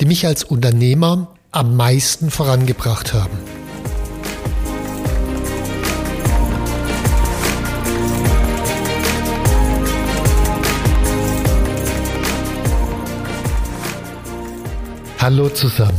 die mich als Unternehmer am meisten vorangebracht haben. Hallo zusammen,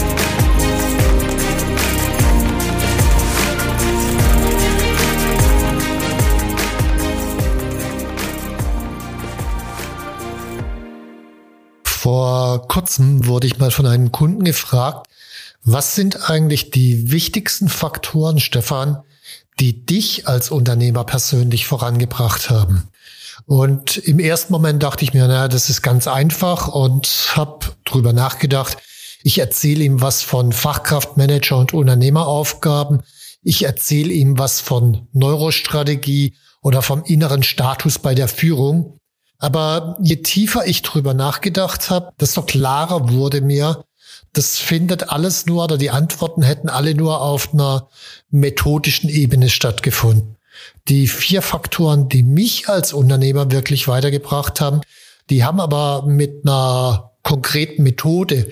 Vor kurzem wurde ich mal von einem Kunden gefragt, was sind eigentlich die wichtigsten Faktoren, Stefan, die dich als Unternehmer persönlich vorangebracht haben? Und im ersten Moment dachte ich mir, naja, das ist ganz einfach und habe drüber nachgedacht. Ich erzähle ihm was von Fachkraftmanager und Unternehmeraufgaben. Ich erzähle ihm was von Neurostrategie oder vom inneren Status bei der Führung. Aber je tiefer ich drüber nachgedacht habe, desto klarer wurde mir, das findet alles nur oder die Antworten hätten alle nur auf einer methodischen Ebene stattgefunden. Die vier Faktoren, die mich als Unternehmer wirklich weitergebracht haben, die haben aber mit einer konkreten Methode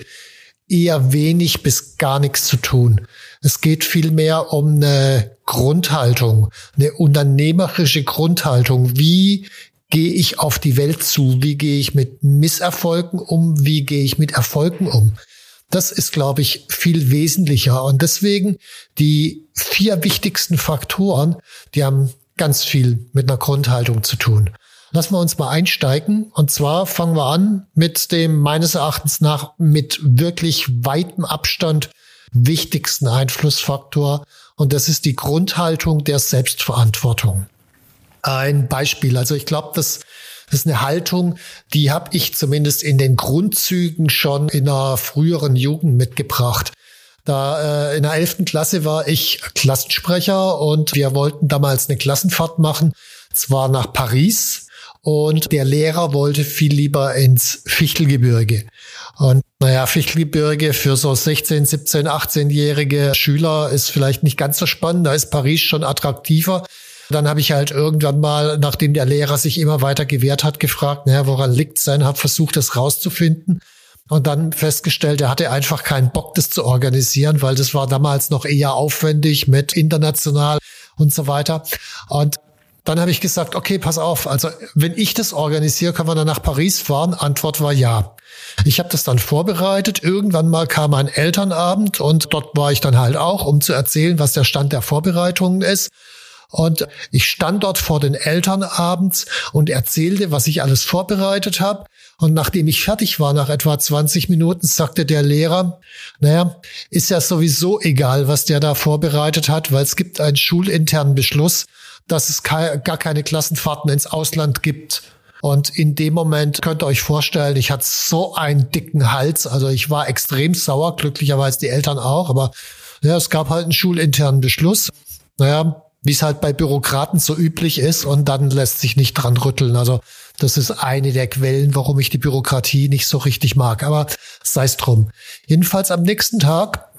eher wenig bis gar nichts zu tun. Es geht vielmehr um eine Grundhaltung, eine unternehmerische Grundhaltung. Wie gehe ich auf die Welt zu? Wie gehe ich mit Misserfolgen um? Wie gehe ich mit Erfolgen um? Das ist, glaube ich, viel wesentlicher. Und deswegen die vier wichtigsten Faktoren, die haben ganz viel mit einer Grundhaltung zu tun. Lassen wir uns mal einsteigen. Und zwar fangen wir an mit dem meines Erachtens nach mit wirklich weitem Abstand wichtigsten Einflussfaktor. Und das ist die Grundhaltung der Selbstverantwortung ein Beispiel. Also ich glaube, das, das ist eine Haltung, die habe ich zumindest in den Grundzügen schon in einer früheren Jugend mitgebracht. Da äh, in der elften Klasse war ich Klassensprecher und wir wollten damals eine Klassenfahrt machen, zwar nach Paris. Und der Lehrer wollte viel lieber ins Fichtelgebirge. Und naja, Fichtelgebirge für so 16, 17, 18-jährige Schüler ist vielleicht nicht ganz so spannend. Da ist Paris schon attraktiver. Dann habe ich halt irgendwann mal, nachdem der Lehrer sich immer weiter gewehrt hat, gefragt, naja, woran liegt's denn? Habe versucht, das rauszufinden und dann festgestellt, er hatte einfach keinen Bock, das zu organisieren, weil das war damals noch eher aufwendig mit international und so weiter. Und dann habe ich gesagt, okay, pass auf, also wenn ich das organisiere, können wir dann nach Paris fahren? Antwort war ja. Ich habe das dann vorbereitet. Irgendwann mal kam ein Elternabend und dort war ich dann halt auch, um zu erzählen, was der Stand der Vorbereitungen ist. Und ich stand dort vor den Eltern abends und erzählte, was ich alles vorbereitet habe. Und nachdem ich fertig war, nach etwa 20 Minuten, sagte der Lehrer, naja, ist ja sowieso egal, was der da vorbereitet hat, weil es gibt einen schulinternen Beschluss, dass es gar keine Klassenfahrten ins Ausland gibt. Und in dem Moment könnt ihr euch vorstellen, ich hatte so einen dicken Hals. Also ich war extrem sauer, glücklicherweise die Eltern auch. Aber ja, es gab halt einen schulinternen Beschluss. Naja, wie es halt bei Bürokraten so üblich ist und dann lässt sich nicht dran rütteln. Also das ist eine der Quellen, warum ich die Bürokratie nicht so richtig mag. Aber sei es drum. Jedenfalls am nächsten Tag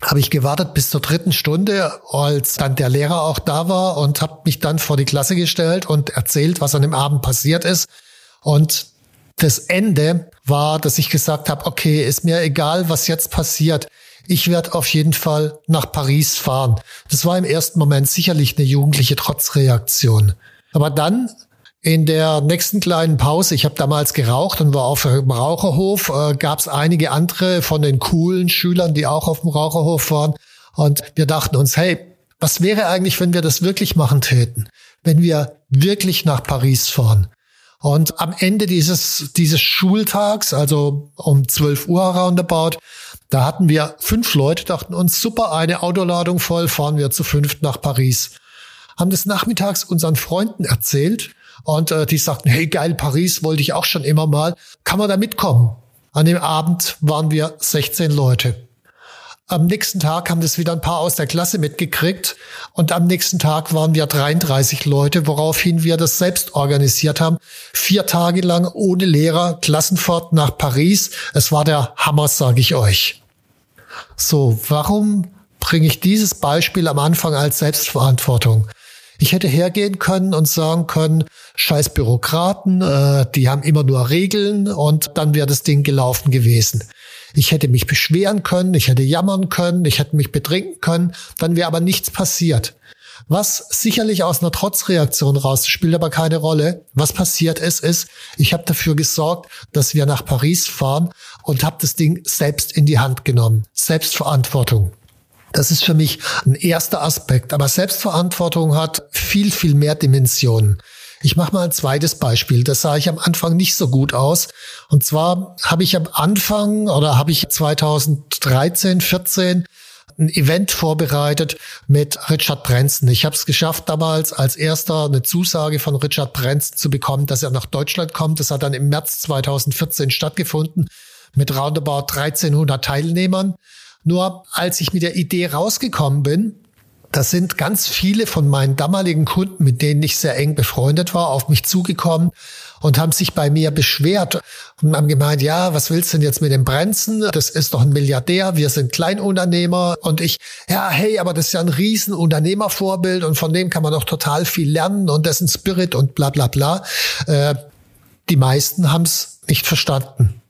habe ich gewartet bis zur dritten Stunde, als dann der Lehrer auch da war und habe mich dann vor die Klasse gestellt und erzählt, was an dem Abend passiert ist. Und das Ende war, dass ich gesagt habe, okay, ist mir egal, was jetzt passiert ich werde auf jeden Fall nach Paris fahren. Das war im ersten Moment sicherlich eine jugendliche Trotzreaktion. Aber dann in der nächsten kleinen Pause, ich habe damals geraucht und war auf dem Raucherhof, äh, gab es einige andere von den coolen Schülern, die auch auf dem Raucherhof waren. Und wir dachten uns, hey, was wäre eigentlich, wenn wir das wirklich machen täten? Wenn wir wirklich nach Paris fahren? Und am Ende dieses, dieses Schultags, also um 12 Uhr roundabout, da hatten wir fünf Leute, dachten uns, super, eine Autoladung voll, fahren wir zu fünft nach Paris. Haben des Nachmittags unseren Freunden erzählt und äh, die sagten, hey geil, Paris wollte ich auch schon immer mal, kann man da mitkommen? An dem Abend waren wir 16 Leute. Am nächsten Tag haben das wieder ein paar aus der Klasse mitgekriegt und am nächsten Tag waren wir 33 Leute, woraufhin wir das selbst organisiert haben. Vier Tage lang ohne Lehrer, Klassenfahrt nach Paris. Es war der Hammer, sage ich euch. So, warum bringe ich dieses Beispiel am Anfang als Selbstverantwortung? Ich hätte hergehen können und sagen können, scheiß Bürokraten, äh, die haben immer nur Regeln und dann wäre das Ding gelaufen gewesen. Ich hätte mich beschweren können, ich hätte jammern können, ich hätte mich betrinken können, dann wäre aber nichts passiert. Was sicherlich aus einer Trotzreaktion raus spielt aber keine Rolle. Was passiert ist, ist, ich habe dafür gesorgt, dass wir nach Paris fahren und habe das Ding selbst in die Hand genommen. Selbstverantwortung. Das ist für mich ein erster Aspekt. Aber Selbstverantwortung hat viel, viel mehr Dimensionen. Ich mache mal ein zweites Beispiel. Das sah ich am Anfang nicht so gut aus. Und zwar habe ich am Anfang oder habe ich 2013, 14 ein Event vorbereitet mit Richard Branson. Ich habe es geschafft, damals als erster eine Zusage von Richard Branson zu bekommen, dass er nach Deutschland kommt. Das hat dann im März 2014 stattgefunden mit roundabout 1300 Teilnehmern. Nur als ich mit der Idee rausgekommen bin, da sind ganz viele von meinen damaligen Kunden, mit denen ich sehr eng befreundet war, auf mich zugekommen und haben sich bei mir beschwert und haben gemeint, ja, was willst du denn jetzt mit dem Brenzen? Das ist doch ein Milliardär, wir sind Kleinunternehmer und ich, ja, hey, aber das ist ja ein riesen Unternehmervorbild und von dem kann man doch total viel lernen und dessen Spirit und bla bla bla. Äh, die meisten haben es nicht verstanden.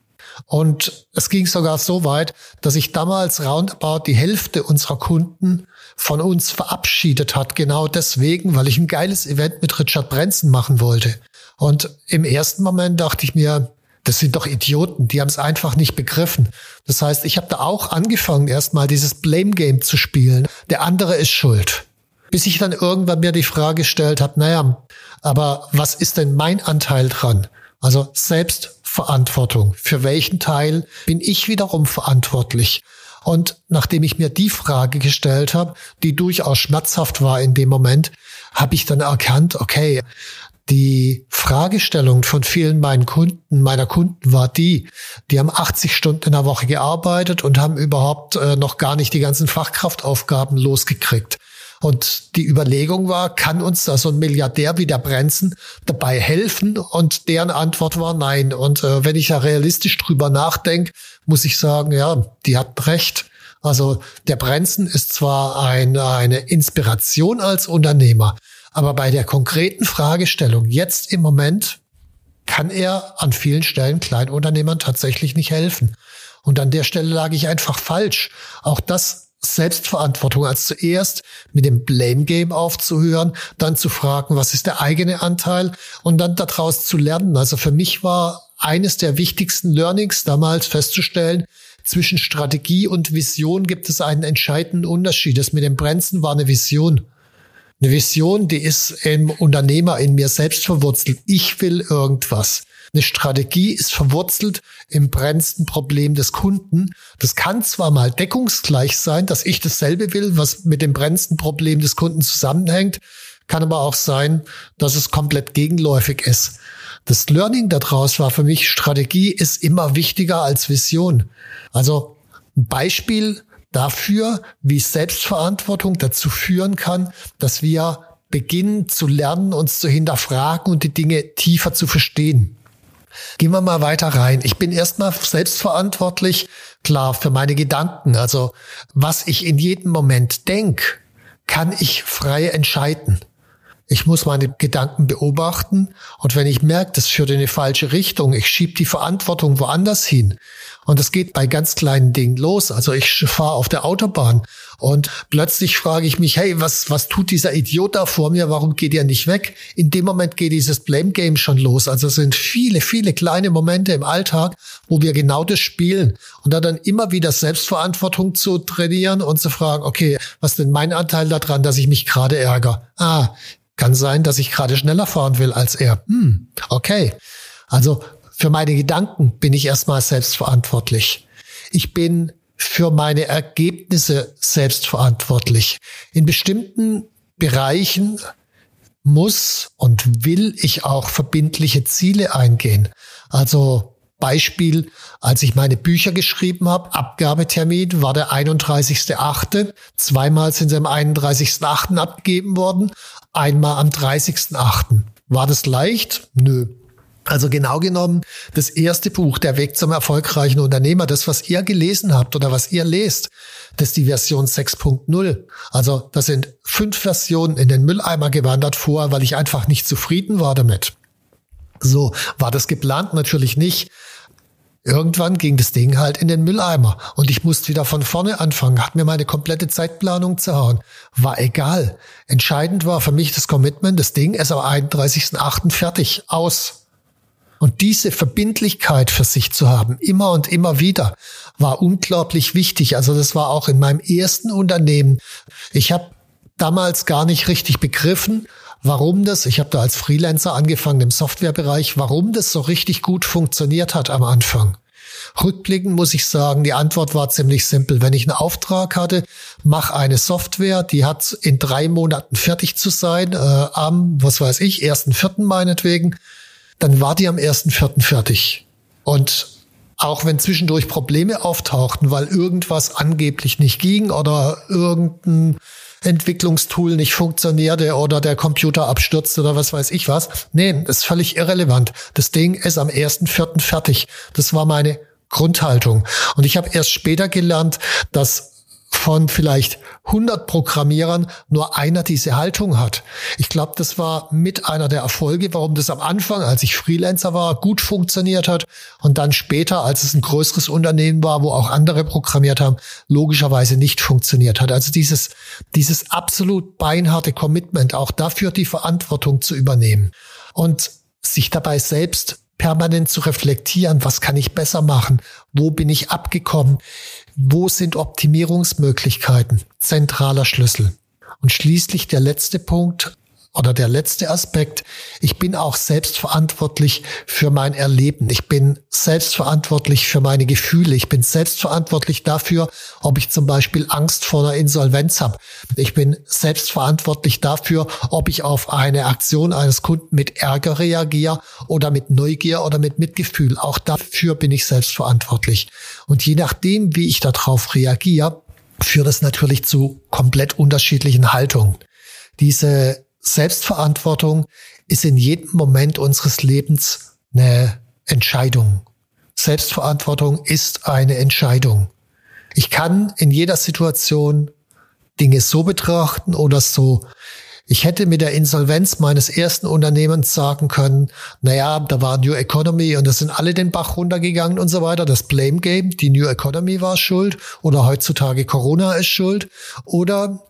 Und es ging sogar so weit, dass ich damals roundabout die Hälfte unserer Kunden von uns verabschiedet hat, genau deswegen, weil ich ein geiles Event mit Richard Branson machen wollte. Und im ersten Moment dachte ich mir, das sind doch Idioten, die haben es einfach nicht begriffen. Das heißt, ich habe da auch angefangen, erstmal dieses Blame Game zu spielen. Der andere ist schuld. Bis ich dann irgendwann mir die Frage gestellt habe, naja, aber was ist denn mein Anteil dran? Also Selbstverantwortung. Für welchen Teil bin ich wiederum verantwortlich? Und nachdem ich mir die Frage gestellt habe, die durchaus schmerzhaft war in dem Moment, habe ich dann erkannt, okay, die Fragestellung von vielen meinen Kunden, meiner Kunden war die, die haben 80 Stunden in der Woche gearbeitet und haben überhaupt äh, noch gar nicht die ganzen Fachkraftaufgaben losgekriegt. Und die Überlegung war, kann uns da so ein Milliardär wie der Brenzen dabei helfen? Und deren Antwort war nein. Und äh, wenn ich ja realistisch drüber nachdenke, muss ich sagen, ja, die hat recht. Also der Brenzen ist zwar ein, eine Inspiration als Unternehmer, aber bei der konkreten Fragestellung jetzt im Moment kann er an vielen Stellen Kleinunternehmern tatsächlich nicht helfen. Und an der Stelle lag ich einfach falsch. Auch das Selbstverantwortung als zuerst mit dem Blame Game aufzuhören, dann zu fragen, was ist der eigene Anteil und dann daraus zu lernen. Also für mich war eines der wichtigsten Learnings damals festzustellen, zwischen Strategie und Vision gibt es einen entscheidenden Unterschied. Das mit dem Brenzen war eine Vision. Eine Vision, die ist im Unternehmer in mir selbst verwurzelt. Ich will irgendwas. Eine Strategie ist verwurzelt im brennendsten Problem des Kunden. Das kann zwar mal deckungsgleich sein, dass ich dasselbe will, was mit dem brennendsten Problem des Kunden zusammenhängt, kann aber auch sein, dass es komplett gegenläufig ist. Das Learning daraus war für mich, Strategie ist immer wichtiger als Vision. Also ein Beispiel dafür, wie Selbstverantwortung dazu führen kann, dass wir beginnen zu lernen, uns zu hinterfragen und die Dinge tiefer zu verstehen. Gehen wir mal weiter rein. Ich bin erstmal selbstverantwortlich, klar, für meine Gedanken. Also was ich in jedem Moment denke, kann ich frei entscheiden. Ich muss meine Gedanken beobachten und wenn ich merke, das führt in eine falsche Richtung, ich schiebe die Verantwortung woanders hin. Und das geht bei ganz kleinen Dingen los. Also ich fahre auf der Autobahn und plötzlich frage ich mich, hey, was, was tut dieser Idiot da vor mir? Warum geht er nicht weg? In dem Moment geht dieses Blame Game schon los. Also es sind viele, viele kleine Momente im Alltag, wo wir genau das spielen. Und da dann immer wieder Selbstverantwortung zu trainieren und zu fragen, okay, was ist denn mein Anteil daran, dass ich mich gerade ärgere? Ah, Kann sein, dass ich gerade schneller fahren will als er. Hm, okay. Also für meine Gedanken bin ich erstmal selbstverantwortlich. Ich bin für meine Ergebnisse selbstverantwortlich. In bestimmten Bereichen muss und will ich auch verbindliche Ziele eingehen. Also Beispiel, als ich meine Bücher geschrieben habe, Abgabetermin war der 31.8. Zweimal sind sie am 31.8. abgegeben worden, einmal am 30.8. War das leicht? Nö. Also genau genommen, das erste Buch, Der Weg zum erfolgreichen Unternehmer, das, was ihr gelesen habt oder was ihr lest, das ist die Version 6.0. Also da sind fünf Versionen in den Mülleimer gewandert vor, weil ich einfach nicht zufrieden war damit. So, war das geplant? Natürlich nicht. Irgendwann ging das Ding halt in den Mülleimer und ich musste wieder von vorne anfangen, hat mir meine komplette Zeitplanung zerhauen. War egal. Entscheidend war für mich das Commitment, das Ding ist am 31.8. fertig, aus. Und diese Verbindlichkeit für sich zu haben, immer und immer wieder, war unglaublich wichtig. Also das war auch in meinem ersten Unternehmen. Ich habe damals gar nicht richtig begriffen, warum das, ich habe da als Freelancer angefangen im Softwarebereich, warum das so richtig gut funktioniert hat am Anfang. Rückblickend muss ich sagen, die Antwort war ziemlich simpel. Wenn ich einen Auftrag hatte, mach eine Software, die hat in drei Monaten fertig zu sein, äh, am, was weiß ich, ersten Vierten meinetwegen, dann war die am ersten Vierten fertig. Und auch wenn zwischendurch Probleme auftauchten, weil irgendwas angeblich nicht ging oder irgendein Entwicklungstool nicht funktionierte oder der Computer abstürzt oder was weiß ich was. Nee, ist völlig irrelevant. Das Ding ist am ersten Vierten fertig. Das war meine Grundhaltung. Und ich habe erst später gelernt, dass von vielleicht 100 Programmierern nur einer diese Haltung hat. Ich glaube, das war mit einer der Erfolge, warum das am Anfang, als ich Freelancer war, gut funktioniert hat und dann später, als es ein größeres Unternehmen war, wo auch andere programmiert haben, logischerweise nicht funktioniert hat. Also dieses, dieses absolut beinharte Commitment, auch dafür die Verantwortung zu übernehmen und sich dabei selbst permanent zu reflektieren, was kann ich besser machen, wo bin ich abgekommen, wo sind Optimierungsmöglichkeiten, zentraler Schlüssel. Und schließlich der letzte Punkt, oder der letzte Aspekt, ich bin auch selbstverantwortlich für mein Erleben. Ich bin selbstverantwortlich für meine Gefühle. Ich bin selbstverantwortlich dafür, ob ich zum Beispiel Angst vor einer Insolvenz habe. Ich bin selbstverantwortlich dafür, ob ich auf eine Aktion eines Kunden mit Ärger reagiere oder mit Neugier oder mit Mitgefühl. Auch dafür bin ich selbstverantwortlich. Und je nachdem, wie ich darauf reagiere, führt es natürlich zu komplett unterschiedlichen Haltungen. Diese Selbstverantwortung ist in jedem Moment unseres Lebens eine Entscheidung. Selbstverantwortung ist eine Entscheidung. Ich kann in jeder Situation Dinge so betrachten oder so. Ich hätte mit der Insolvenz meines ersten Unternehmens sagen können, naja, da war New Economy und da sind alle den Bach runtergegangen und so weiter. Das Blame Game, die New Economy war schuld oder heutzutage Corona ist schuld. Oder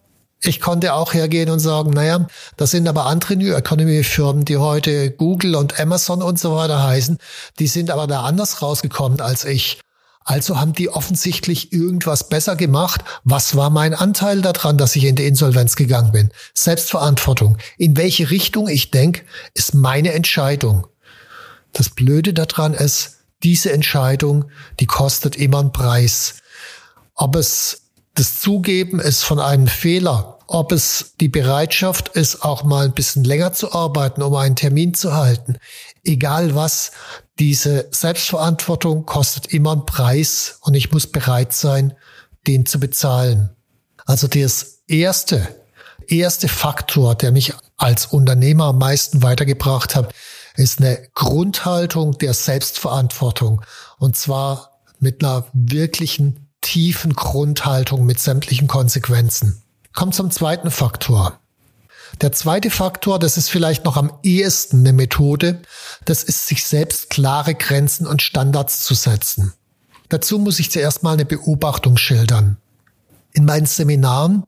ich konnte auch hergehen und sagen, naja, das sind aber andere New Economy Firmen, die heute Google und Amazon und so weiter heißen. Die sind aber da anders rausgekommen als ich. Also haben die offensichtlich irgendwas besser gemacht. Was war mein Anteil daran, dass ich in die Insolvenz gegangen bin? Selbstverantwortung. In welche Richtung ich denke, ist meine Entscheidung. Das Blöde daran ist, diese Entscheidung, die kostet immer einen Preis. Ob es das Zugeben ist von einem Fehler ob es die Bereitschaft ist, auch mal ein bisschen länger zu arbeiten, um einen Termin zu halten. Egal was, diese Selbstverantwortung kostet immer einen Preis und ich muss bereit sein, den zu bezahlen. Also das erste, erste Faktor, der mich als Unternehmer am meisten weitergebracht hat, ist eine Grundhaltung der Selbstverantwortung. Und zwar mit einer wirklichen tiefen Grundhaltung mit sämtlichen Konsequenzen. Kommt zum zweiten Faktor. Der zweite Faktor, das ist vielleicht noch am ehesten eine Methode, das ist sich selbst klare Grenzen und Standards zu setzen. Dazu muss ich zuerst mal eine Beobachtung schildern. In meinen Seminaren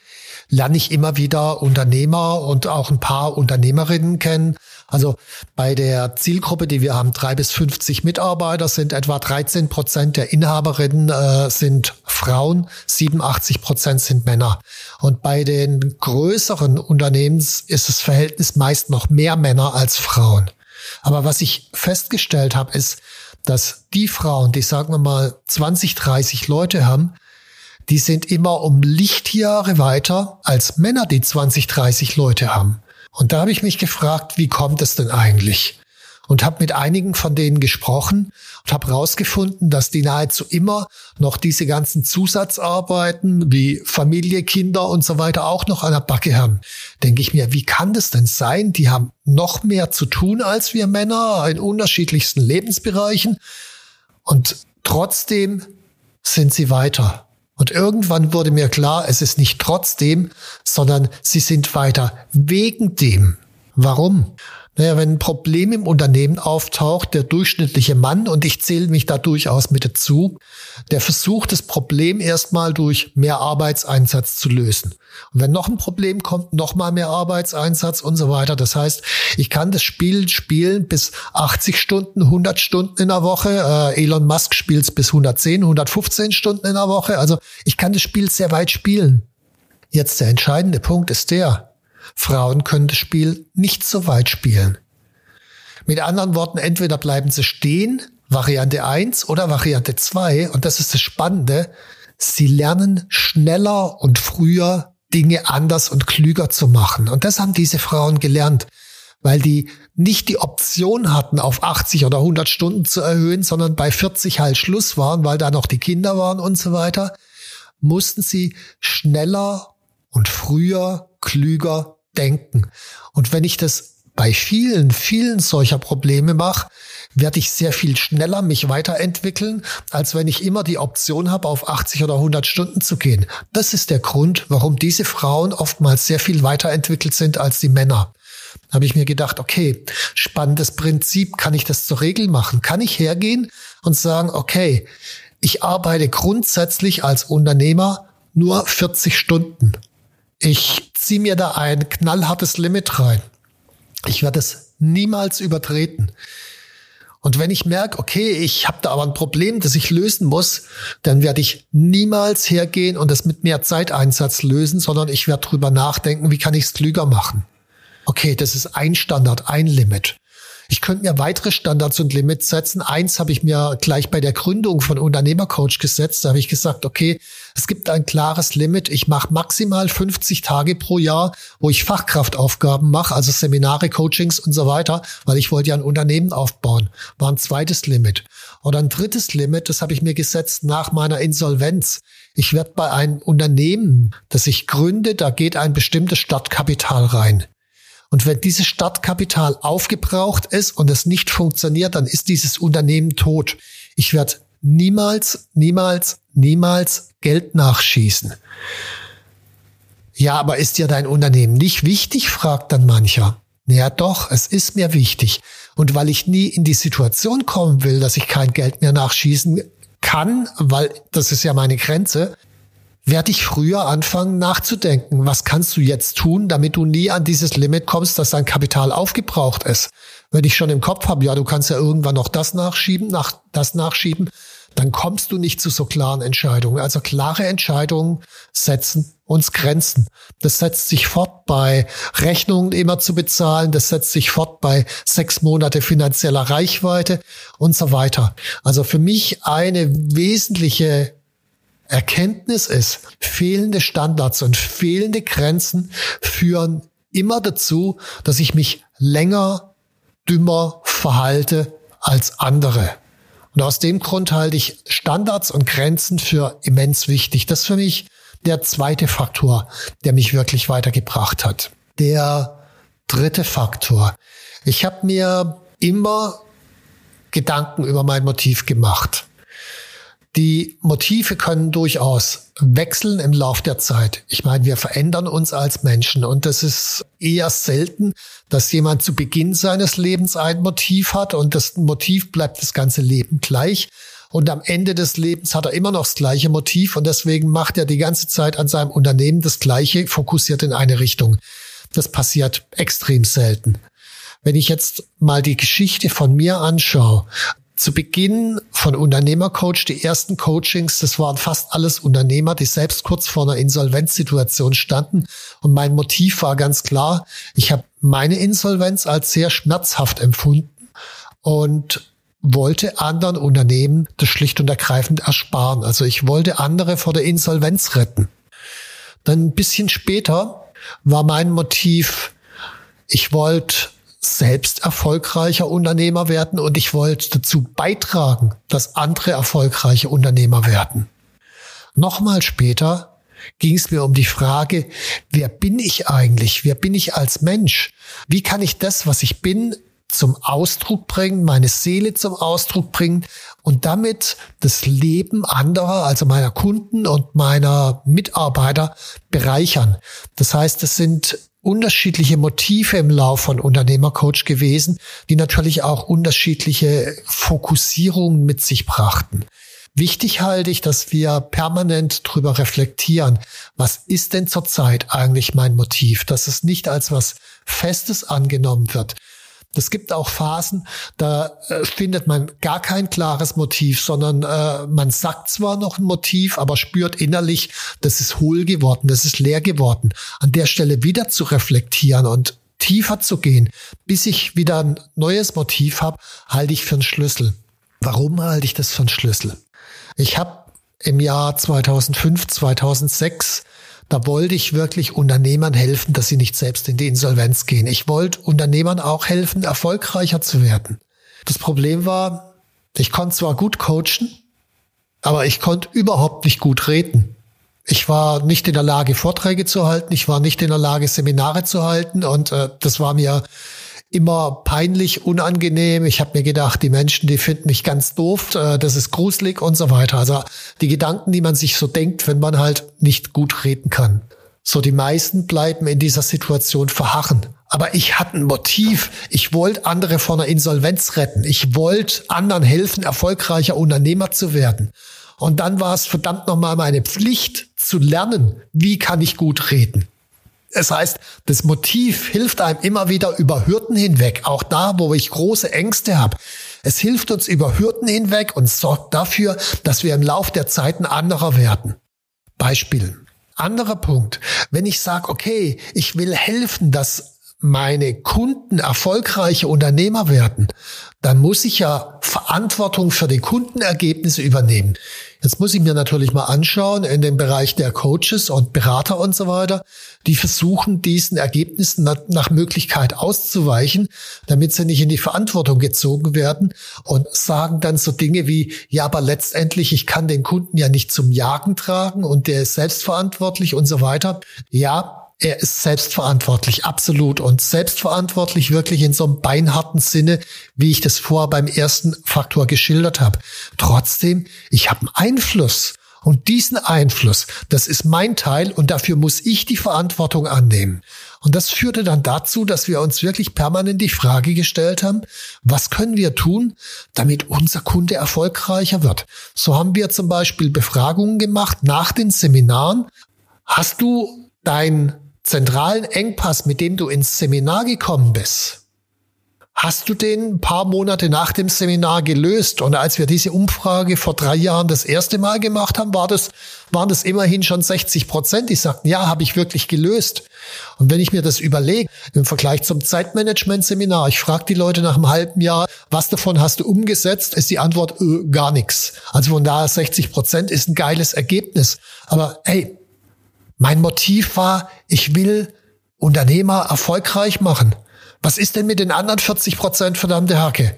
lerne ich immer wieder Unternehmer und auch ein paar Unternehmerinnen kennen. Also bei der Zielgruppe, die wir haben, drei bis 50 Mitarbeiter, sind etwa 13 Prozent der Inhaberinnen äh, sind Frauen, 87 Prozent sind Männer. Und bei den größeren Unternehmens ist das Verhältnis meist noch mehr Männer als Frauen. Aber was ich festgestellt habe, ist, dass die Frauen, die sagen wir mal 20, 30 Leute haben, die sind immer um Lichtjahre weiter als Männer, die 20, 30 Leute haben. Und da habe ich mich gefragt, wie kommt es denn eigentlich? Und habe mit einigen von denen gesprochen und habe herausgefunden, dass die nahezu immer noch diese ganzen Zusatzarbeiten wie Familie, Kinder und so weiter auch noch an der Backe haben. Denke ich mir, wie kann das denn sein? Die haben noch mehr zu tun als wir Männer in unterschiedlichsten Lebensbereichen und trotzdem sind sie weiter. Und irgendwann wurde mir klar, es ist nicht trotzdem, sondern sie sind weiter wegen dem. Warum? Naja, wenn ein Problem im Unternehmen auftaucht, der durchschnittliche Mann, und ich zähle mich da durchaus mit dazu, der versucht, das Problem erstmal durch mehr Arbeitseinsatz zu lösen. Und wenn noch ein Problem kommt, noch mal mehr Arbeitseinsatz und so weiter. Das heißt, ich kann das Spiel spielen bis 80 Stunden, 100 Stunden in der Woche. Äh, Elon Musk spielt es bis 110, 115 Stunden in der Woche. Also ich kann das Spiel sehr weit spielen. Jetzt der entscheidende Punkt ist der, Frauen können das Spiel nicht so weit spielen. Mit anderen Worten, entweder bleiben sie stehen, Variante 1 oder Variante 2. Und das ist das Spannende. Sie lernen schneller und früher Dinge anders und klüger zu machen. Und das haben diese Frauen gelernt, weil die nicht die Option hatten, auf 80 oder 100 Stunden zu erhöhen, sondern bei 40 halt Schluss waren, weil da noch die Kinder waren und so weiter, mussten sie schneller und früher klüger denken. Und wenn ich das bei vielen, vielen solcher Probleme mache, werde ich sehr viel schneller mich weiterentwickeln, als wenn ich immer die Option habe, auf 80 oder 100 Stunden zu gehen. Das ist der Grund, warum diese Frauen oftmals sehr viel weiterentwickelt sind als die Männer. Habe ich mir gedacht, okay, spannendes Prinzip, kann ich das zur Regel machen? Kann ich hergehen und sagen, okay, ich arbeite grundsätzlich als Unternehmer nur 40 Stunden. Ich ziehe mir da ein knallhartes Limit rein. Ich werde es niemals übertreten. Und wenn ich merke, okay, ich habe da aber ein Problem, das ich lösen muss, dann werde ich niemals hergehen und es mit mehr Zeiteinsatz lösen, sondern ich werde drüber nachdenken, wie kann ich es klüger machen. Okay, das ist ein Standard, ein Limit. Ich könnte mir weitere Standards und Limits setzen. Eins habe ich mir gleich bei der Gründung von Unternehmercoach gesetzt. Da habe ich gesagt, okay, es gibt ein klares Limit. Ich mache maximal 50 Tage pro Jahr, wo ich Fachkraftaufgaben mache, also Seminare, Coachings und so weiter, weil ich wollte ja ein Unternehmen aufbauen. War ein zweites Limit. Oder ein drittes Limit, das habe ich mir gesetzt nach meiner Insolvenz. Ich werde bei einem Unternehmen, das ich gründe, da geht ein bestimmtes Stadtkapital rein. Und wenn dieses Startkapital aufgebraucht ist und es nicht funktioniert, dann ist dieses Unternehmen tot. Ich werde niemals, niemals, niemals Geld nachschießen. Ja, aber ist dir dein Unternehmen nicht wichtig? fragt dann mancher. Ja, doch, es ist mir wichtig. Und weil ich nie in die Situation kommen will, dass ich kein Geld mehr nachschießen kann, weil das ist ja meine Grenze, werde ich früher anfangen nachzudenken, was kannst du jetzt tun, damit du nie an dieses Limit kommst, dass dein Kapital aufgebraucht ist. Wenn ich schon im Kopf habe, ja, du kannst ja irgendwann noch das nachschieben, nach, das nachschieben, dann kommst du nicht zu so klaren Entscheidungen. Also klare Entscheidungen setzen uns Grenzen. Das setzt sich fort bei Rechnungen immer zu bezahlen. Das setzt sich fort bei sechs Monate finanzieller Reichweite und so weiter. Also für mich eine wesentliche Erkenntnis ist, fehlende Standards und fehlende Grenzen führen immer dazu, dass ich mich länger dümmer verhalte als andere. Und aus dem Grund halte ich Standards und Grenzen für immens wichtig. Das ist für mich der zweite Faktor, der mich wirklich weitergebracht hat. Der dritte Faktor. Ich habe mir immer Gedanken über mein Motiv gemacht. Die Motive können durchaus wechseln im Lauf der Zeit. Ich meine, wir verändern uns als Menschen und das ist eher selten, dass jemand zu Beginn seines Lebens ein Motiv hat und das Motiv bleibt das ganze Leben gleich, und am Ende des Lebens hat er immer noch das gleiche Motiv und deswegen macht er die ganze Zeit an seinem Unternehmen das gleiche, fokussiert in eine Richtung. Das passiert extrem selten. Wenn ich jetzt mal die Geschichte von mir anschaue, zu Beginn von Unternehmercoach, die ersten Coachings, das waren fast alles Unternehmer, die selbst kurz vor einer Insolvenzsituation standen. Und mein Motiv war ganz klar, ich habe meine Insolvenz als sehr schmerzhaft empfunden und wollte anderen Unternehmen das schlicht und ergreifend ersparen. Also ich wollte andere vor der Insolvenz retten. Dann ein bisschen später war mein Motiv, ich wollte selbst erfolgreicher Unternehmer werden und ich wollte dazu beitragen, dass andere erfolgreiche Unternehmer werden. Nochmal später ging es mir um die Frage, wer bin ich eigentlich? Wer bin ich als Mensch? Wie kann ich das, was ich bin, zum Ausdruck bringen, meine Seele zum Ausdruck bringen und damit das Leben anderer, also meiner Kunden und meiner Mitarbeiter bereichern. Das heißt, es sind unterschiedliche Motive im Lauf von Unternehmercoach gewesen, die natürlich auch unterschiedliche Fokussierungen mit sich brachten. Wichtig halte ich, dass wir permanent drüber reflektieren, was ist denn zurzeit eigentlich mein Motiv, dass es nicht als was Festes angenommen wird, es gibt auch Phasen, da äh, findet man gar kein klares Motiv, sondern äh, man sagt zwar noch ein Motiv, aber spürt innerlich, das ist hohl geworden, das ist leer geworden. An der Stelle wieder zu reflektieren und tiefer zu gehen, bis ich wieder ein neues Motiv habe, halte ich für einen Schlüssel. Warum halte ich das für einen Schlüssel? Ich habe im Jahr 2005, 2006 da wollte ich wirklich Unternehmern helfen, dass sie nicht selbst in die Insolvenz gehen. Ich wollte Unternehmern auch helfen, erfolgreicher zu werden. Das Problem war, ich konnte zwar gut coachen, aber ich konnte überhaupt nicht gut reden. Ich war nicht in der Lage, Vorträge zu halten. Ich war nicht in der Lage, Seminare zu halten. Und äh, das war mir immer peinlich, unangenehm. Ich habe mir gedacht, die Menschen, die finden mich ganz doof, äh, das ist gruselig und so weiter. Also die Gedanken, die man sich so denkt, wenn man halt nicht gut reden kann. So die meisten bleiben in dieser Situation verharren. Aber ich hatte ein Motiv. Ich wollte andere vor einer Insolvenz retten. Ich wollte anderen helfen, erfolgreicher Unternehmer zu werden. Und dann war es verdammt nochmal meine Pflicht zu lernen, wie kann ich gut reden. Es heißt, das Motiv hilft einem immer wieder über Hürden hinweg, auch da, wo ich große Ängste habe. Es hilft uns über Hürden hinweg und sorgt dafür, dass wir im Lauf der Zeiten anderer werden. Beispiel. Anderer Punkt. Wenn ich sage, okay, ich will helfen, dass meine Kunden erfolgreiche Unternehmer werden, dann muss ich ja Verantwortung für die Kundenergebnisse übernehmen. Jetzt muss ich mir natürlich mal anschauen in dem Bereich der Coaches und Berater und so weiter, die versuchen, diesen Ergebnissen nach Möglichkeit auszuweichen, damit sie nicht in die Verantwortung gezogen werden und sagen dann so Dinge wie, ja, aber letztendlich, ich kann den Kunden ja nicht zum Jagen tragen und der ist selbstverantwortlich und so weiter. Ja, er ist selbstverantwortlich, absolut. Und selbstverantwortlich wirklich in so einem beinharten Sinne, wie ich das vorher beim ersten Faktor geschildert habe. Trotzdem, ich habe einen Einfluss. Und diesen Einfluss, das ist mein Teil und dafür muss ich die Verantwortung annehmen. Und das führte dann dazu, dass wir uns wirklich permanent die Frage gestellt haben, was können wir tun, damit unser Kunde erfolgreicher wird? So haben wir zum Beispiel Befragungen gemacht nach den Seminaren. Hast du dein zentralen Engpass, mit dem du ins Seminar gekommen bist, hast du den ein paar Monate nach dem Seminar gelöst? Und als wir diese Umfrage vor drei Jahren das erste Mal gemacht haben, war das, waren das immerhin schon 60 Prozent, die sagten, ja, habe ich wirklich gelöst. Und wenn ich mir das überlege, im Vergleich zum Zeitmanagement-Seminar, ich frage die Leute nach einem halben Jahr, was davon hast du umgesetzt, ist die Antwort äh, gar nichts. Also von daher 60 Prozent ist ein geiles Ergebnis. Aber hey, mein Motiv war, ich will Unternehmer erfolgreich machen. Was ist denn mit den anderen 40 Prozent, verdammte Hacke?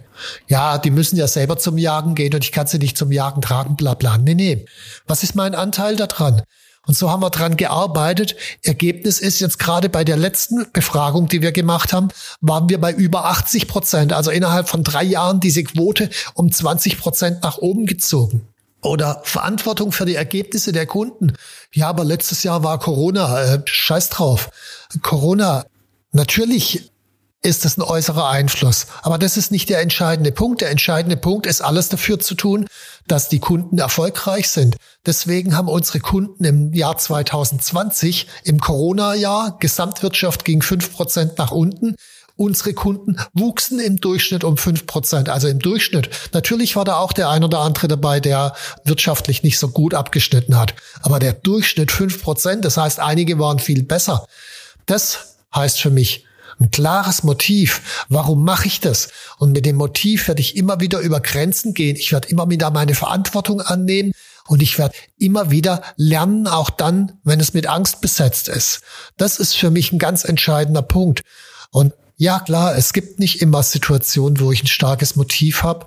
Ja, die müssen ja selber zum Jagen gehen und ich kann sie nicht zum Jagen tragen, bla bla. Nee, nee. Was ist mein Anteil daran? Und so haben wir dran gearbeitet. Ergebnis ist jetzt gerade bei der letzten Befragung, die wir gemacht haben, waren wir bei über 80 Prozent. Also innerhalb von drei Jahren diese Quote um 20 Prozent nach oben gezogen. Oder Verantwortung für die Ergebnisse der Kunden. Ja, aber letztes Jahr war Corona. Äh, scheiß drauf. Corona. Natürlich ist es ein äußerer Einfluss. Aber das ist nicht der entscheidende Punkt. Der entscheidende Punkt ist, alles dafür zu tun, dass die Kunden erfolgreich sind. Deswegen haben unsere Kunden im Jahr 2020, im Corona-Jahr, Gesamtwirtschaft ging fünf Prozent nach unten. Unsere Kunden wuchsen im Durchschnitt um fünf Prozent, also im Durchschnitt. Natürlich war da auch der ein oder andere dabei, der wirtschaftlich nicht so gut abgeschnitten hat. Aber der Durchschnitt fünf Prozent, das heißt, einige waren viel besser. Das heißt für mich, ein klares Motiv. Warum mache ich das? Und mit dem Motiv werde ich immer wieder über Grenzen gehen. Ich werde immer wieder meine Verantwortung annehmen. Und ich werde immer wieder lernen, auch dann, wenn es mit Angst besetzt ist. Das ist für mich ein ganz entscheidender Punkt. Und ja, klar, es gibt nicht immer Situationen, wo ich ein starkes Motiv habe.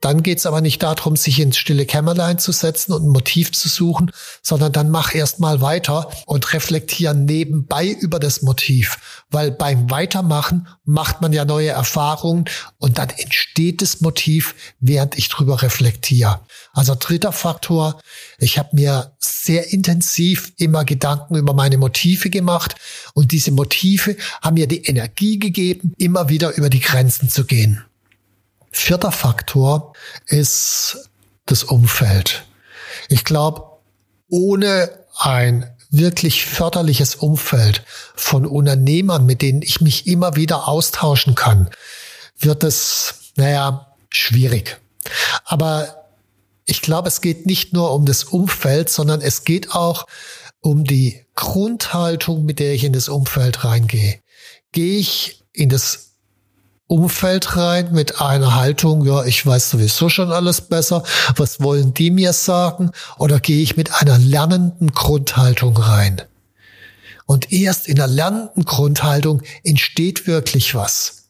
Dann geht's aber nicht darum, sich ins stille Kämmerlein zu setzen und ein Motiv zu suchen, sondern dann mach erst mal weiter und reflektiere nebenbei über das Motiv. Weil beim Weitermachen macht man ja neue Erfahrungen und dann entsteht das Motiv, während ich drüber reflektiere. Also dritter Faktor, ich habe mir sehr intensiv immer Gedanken über meine Motive gemacht und diese Motive haben mir die Energie gegeben, immer wieder über die Grenzen zu gehen. Vierter Faktor ist das Umfeld. Ich glaube, ohne ein wirklich förderliches Umfeld von Unternehmern, mit denen ich mich immer wieder austauschen kann, wird es, naja, schwierig. Aber ich glaube, es geht nicht nur um das Umfeld, sondern es geht auch um die Grundhaltung, mit der ich in das Umfeld reingehe. Gehe ich in das Umfeld rein mit einer Haltung, ja, ich weiß sowieso schon alles besser, was wollen die mir sagen? Oder gehe ich mit einer lernenden Grundhaltung rein? Und erst in der lernenden Grundhaltung entsteht wirklich was.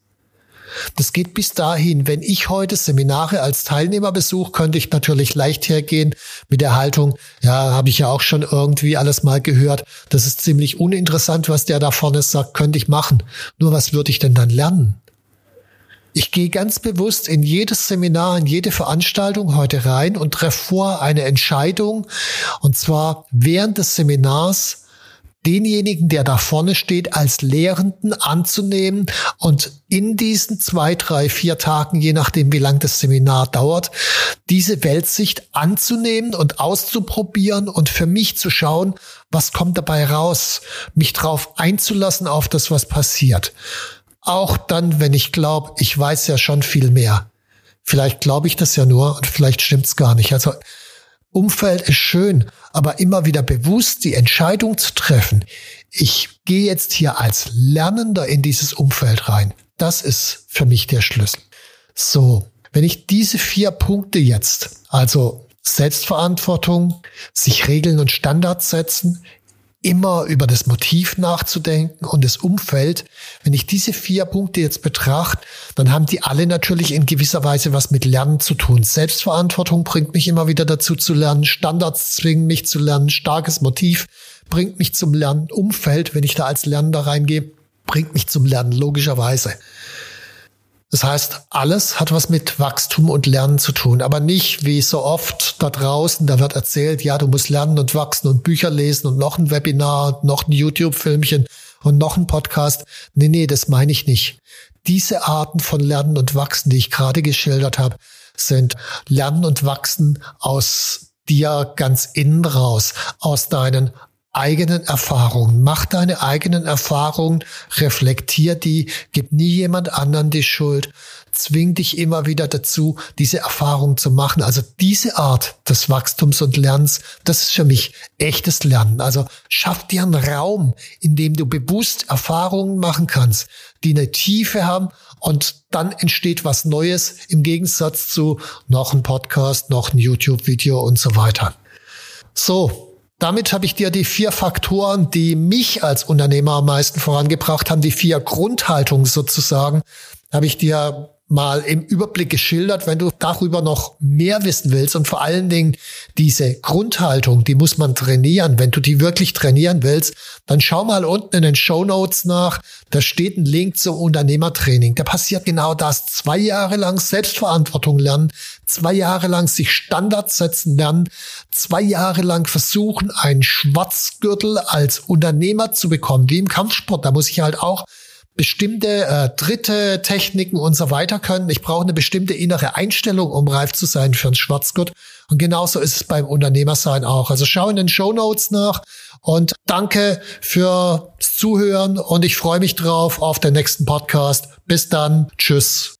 Das geht bis dahin, wenn ich heute Seminare als Teilnehmer besuche, könnte ich natürlich leicht hergehen mit der Haltung, ja, habe ich ja auch schon irgendwie alles mal gehört. Das ist ziemlich uninteressant, was der da vorne sagt, könnte ich machen. Nur was würde ich denn dann lernen? Ich gehe ganz bewusst in jedes Seminar, in jede Veranstaltung heute rein und treffe vor eine Entscheidung. Und zwar während des Seminars denjenigen, der da vorne steht, als Lehrenden anzunehmen und in diesen zwei, drei, vier Tagen, je nachdem, wie lang das Seminar dauert, diese Weltsicht anzunehmen und auszuprobieren und für mich zu schauen, was kommt dabei raus, mich drauf einzulassen auf das, was passiert. Auch dann, wenn ich glaube, ich weiß ja schon viel mehr. Vielleicht glaube ich das ja nur und vielleicht stimmt's gar nicht. Also Umfeld ist schön, aber immer wieder bewusst die Entscheidung zu treffen, ich gehe jetzt hier als Lernender in dieses Umfeld rein. Das ist für mich der Schlüssel. So, wenn ich diese vier Punkte jetzt, also Selbstverantwortung, sich Regeln und Standards setzen, immer über das Motiv nachzudenken und das Umfeld. Wenn ich diese vier Punkte jetzt betrachte, dann haben die alle natürlich in gewisser Weise was mit Lernen zu tun. Selbstverantwortung bringt mich immer wieder dazu zu lernen, Standards zwingen mich zu lernen, starkes Motiv bringt mich zum Lernen, Umfeld, wenn ich da als Lernender reingehe, bringt mich zum Lernen, logischerweise. Das heißt, alles hat was mit Wachstum und Lernen zu tun, aber nicht wie so oft da draußen, da wird erzählt, ja, du musst lernen und wachsen und Bücher lesen und noch ein Webinar und noch ein YouTube-Filmchen und noch ein Podcast. Nee, nee, das meine ich nicht. Diese Arten von Lernen und Wachsen, die ich gerade geschildert habe, sind Lernen und Wachsen aus dir ganz innen raus, aus deinen eigenen Erfahrungen. Mach deine eigenen Erfahrungen, reflektier die, gib nie jemand anderen die Schuld, zwing dich immer wieder dazu, diese Erfahrung zu machen. Also diese Art des Wachstums und Lernens, das ist für mich echtes Lernen. Also schaff dir einen Raum, in dem du bewusst Erfahrungen machen kannst, die eine Tiefe haben und dann entsteht was Neues im Gegensatz zu noch ein Podcast, noch ein YouTube-Video und so weiter. So, damit habe ich dir die vier Faktoren, die mich als Unternehmer am meisten vorangebracht haben, die vier Grundhaltungen sozusagen, habe ich dir mal im Überblick geschildert. Wenn du darüber noch mehr wissen willst und vor allen Dingen diese Grundhaltung, die muss man trainieren. Wenn du die wirklich trainieren willst, dann schau mal unten in den Show Notes nach. Da steht ein Link zum Unternehmertraining. Da passiert genau das. Zwei Jahre lang Selbstverantwortung lernen, zwei Jahre lang sich Standards setzen lernen, zwei Jahre lang versuchen, einen Schwarzgürtel als Unternehmer zu bekommen, wie im Kampfsport. Da muss ich halt auch bestimmte äh, dritte Techniken und so weiter können. Ich brauche eine bestimmte innere Einstellung, um reif zu sein für einen Schwarzgurt. Und genauso ist es beim Unternehmersein auch. Also schau in den Show Notes nach und danke fürs Zuhören und ich freue mich drauf auf den nächsten Podcast. Bis dann. Tschüss.